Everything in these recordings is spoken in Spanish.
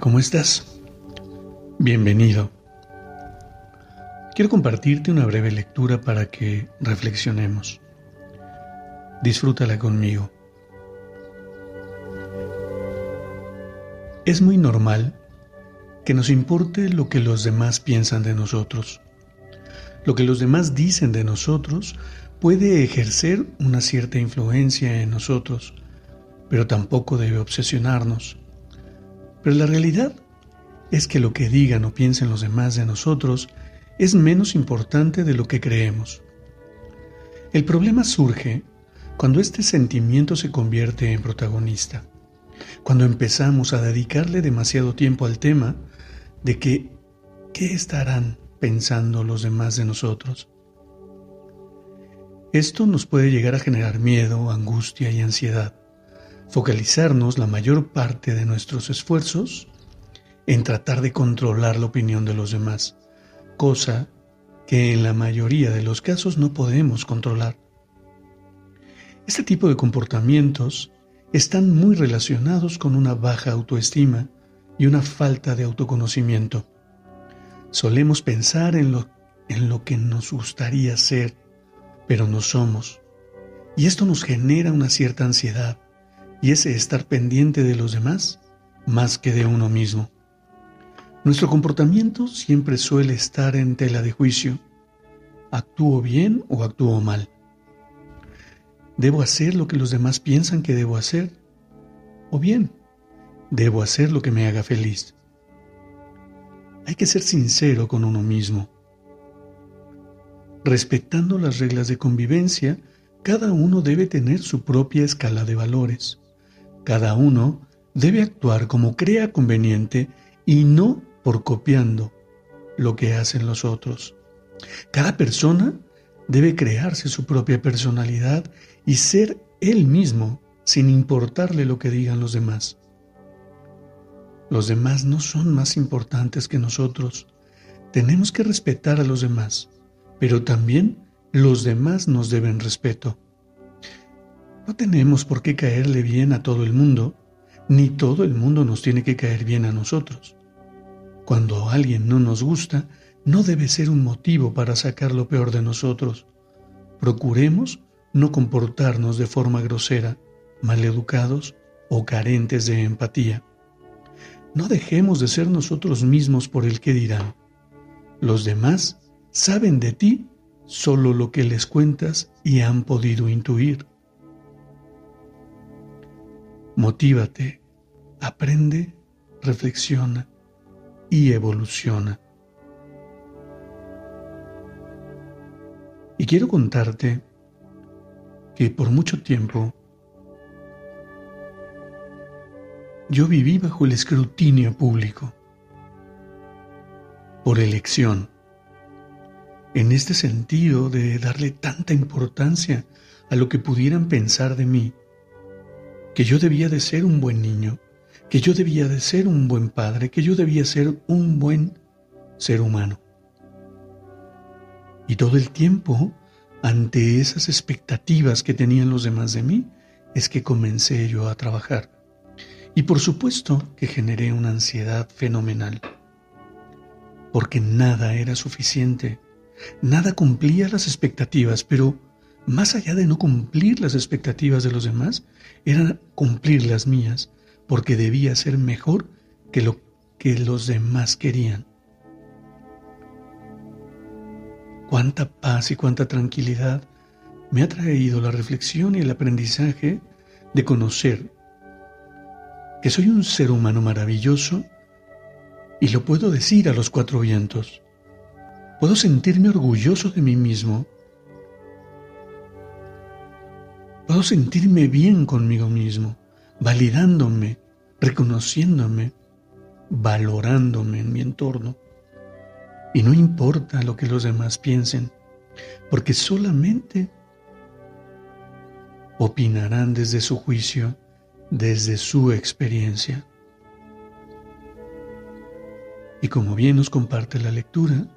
¿Cómo estás? Bienvenido. Quiero compartirte una breve lectura para que reflexionemos. Disfrútala conmigo. Es muy normal que nos importe lo que los demás piensan de nosotros. Lo que los demás dicen de nosotros puede ejercer una cierta influencia en nosotros, pero tampoco debe obsesionarnos. Pero la realidad es que lo que digan o piensen los demás de nosotros es menos importante de lo que creemos. El problema surge cuando este sentimiento se convierte en protagonista, cuando empezamos a dedicarle demasiado tiempo al tema de que qué estarán pensando los demás de nosotros. Esto nos puede llegar a generar miedo, angustia y ansiedad focalizarnos la mayor parte de nuestros esfuerzos en tratar de controlar la opinión de los demás, cosa que en la mayoría de los casos no podemos controlar. Este tipo de comportamientos están muy relacionados con una baja autoestima y una falta de autoconocimiento. Solemos pensar en lo, en lo que nos gustaría ser, pero no somos. Y esto nos genera una cierta ansiedad, y ese estar pendiente de los demás más que de uno mismo. Nuestro comportamiento siempre suele estar en tela de juicio. ¿Actúo bien o actúo mal? ¿Debo hacer lo que los demás piensan que debo hacer? ¿O bien, debo hacer lo que me haga feliz? Hay que ser sincero con uno mismo. Respetando las reglas de convivencia, cada uno debe tener su propia escala de valores. Cada uno debe actuar como crea conveniente y no por copiando lo que hacen los otros. Cada persona debe crearse su propia personalidad y ser él mismo sin importarle lo que digan los demás. Los demás no son más importantes que nosotros. Tenemos que respetar a los demás, pero también los demás nos deben respeto. No tenemos por qué caerle bien a todo el mundo, ni todo el mundo nos tiene que caer bien a nosotros. Cuando alguien no nos gusta, no debe ser un motivo para sacar lo peor de nosotros. Procuremos no comportarnos de forma grosera, maleducados o carentes de empatía. No dejemos de ser nosotros mismos por el que dirán. Los demás saben de ti solo lo que les cuentas y han podido intuir. Motívate, aprende, reflexiona y evoluciona. Y quiero contarte que por mucho tiempo yo viví bajo el escrutinio público, por elección, en este sentido de darle tanta importancia a lo que pudieran pensar de mí que yo debía de ser un buen niño, que yo debía de ser un buen padre, que yo debía ser un buen ser humano. Y todo el tiempo, ante esas expectativas que tenían los demás de mí, es que comencé yo a trabajar. Y por supuesto que generé una ansiedad fenomenal, porque nada era suficiente, nada cumplía las expectativas, pero más allá de no cumplir las expectativas de los demás, era cumplir las mías, porque debía ser mejor que lo que los demás querían. Cuánta paz y cuánta tranquilidad me ha traído la reflexión y el aprendizaje de conocer que soy un ser humano maravilloso y lo puedo decir a los cuatro vientos. Puedo sentirme orgulloso de mí mismo Puedo sentirme bien conmigo mismo, validándome, reconociéndome, valorándome en mi entorno. Y no importa lo que los demás piensen, porque solamente opinarán desde su juicio, desde su experiencia. Y como bien nos comparte la lectura,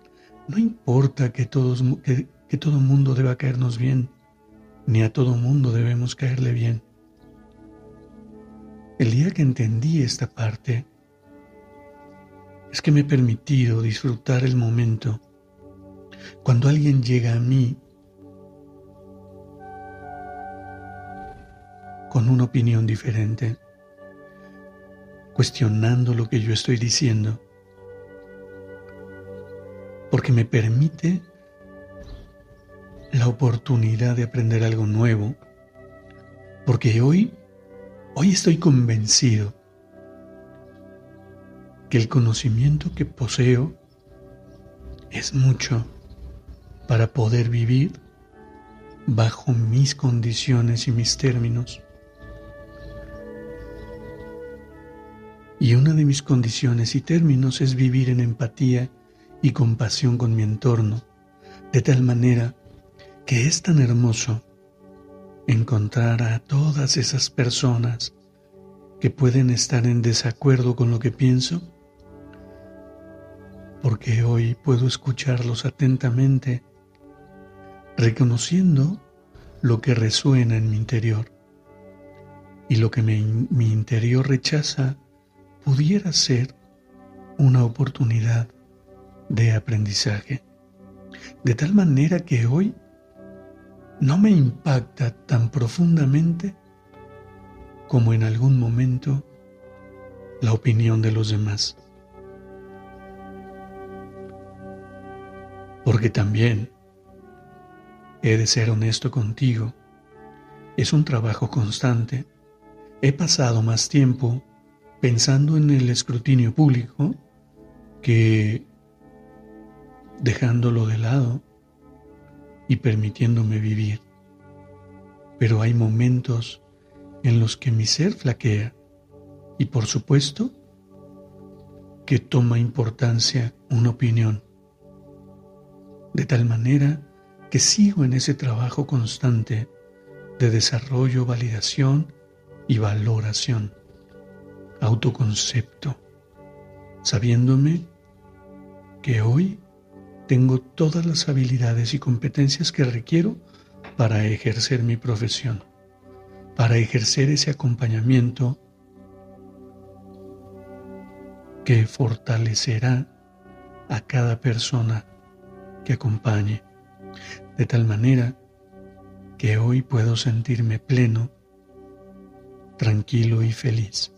no importa que, todos, que, que todo mundo deba caernos bien, ni a todo mundo debemos caerle bien. El día que entendí esta parte, es que me he permitido disfrutar el momento cuando alguien llega a mí con una opinión diferente, cuestionando lo que yo estoy diciendo, porque me permite la oportunidad de aprender algo nuevo, porque hoy, hoy estoy convencido que el conocimiento que poseo es mucho para poder vivir bajo mis condiciones y mis términos. Y una de mis condiciones y términos es vivir en empatía y compasión con mi entorno, de tal manera que es tan hermoso encontrar a todas esas personas que pueden estar en desacuerdo con lo que pienso, porque hoy puedo escucharlos atentamente, reconociendo lo que resuena en mi interior y lo que mi interior rechaza pudiera ser una oportunidad de aprendizaje. De tal manera que hoy no me impacta tan profundamente como en algún momento la opinión de los demás. Porque también he de ser honesto contigo. Es un trabajo constante. He pasado más tiempo pensando en el escrutinio público que dejándolo de lado y permitiéndome vivir. Pero hay momentos en los que mi ser flaquea y por supuesto que toma importancia una opinión. De tal manera que sigo en ese trabajo constante de desarrollo, validación y valoración, autoconcepto, sabiéndome que hoy tengo todas las habilidades y competencias que requiero para ejercer mi profesión, para ejercer ese acompañamiento que fortalecerá a cada persona que acompañe, de tal manera que hoy puedo sentirme pleno, tranquilo y feliz.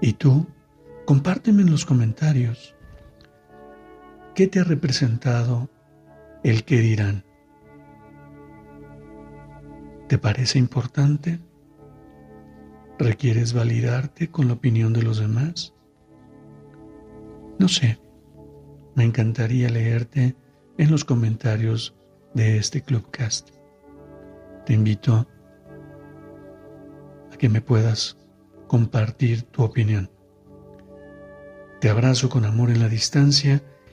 ¿Y tú? Compárteme en los comentarios ¿Qué te ha representado el que dirán? ¿Te parece importante? ¿Requieres validarte con la opinión de los demás? No sé, me encantaría leerte en los comentarios de este Clubcast. Te invito a que me puedas compartir tu opinión. Te abrazo con amor en la distancia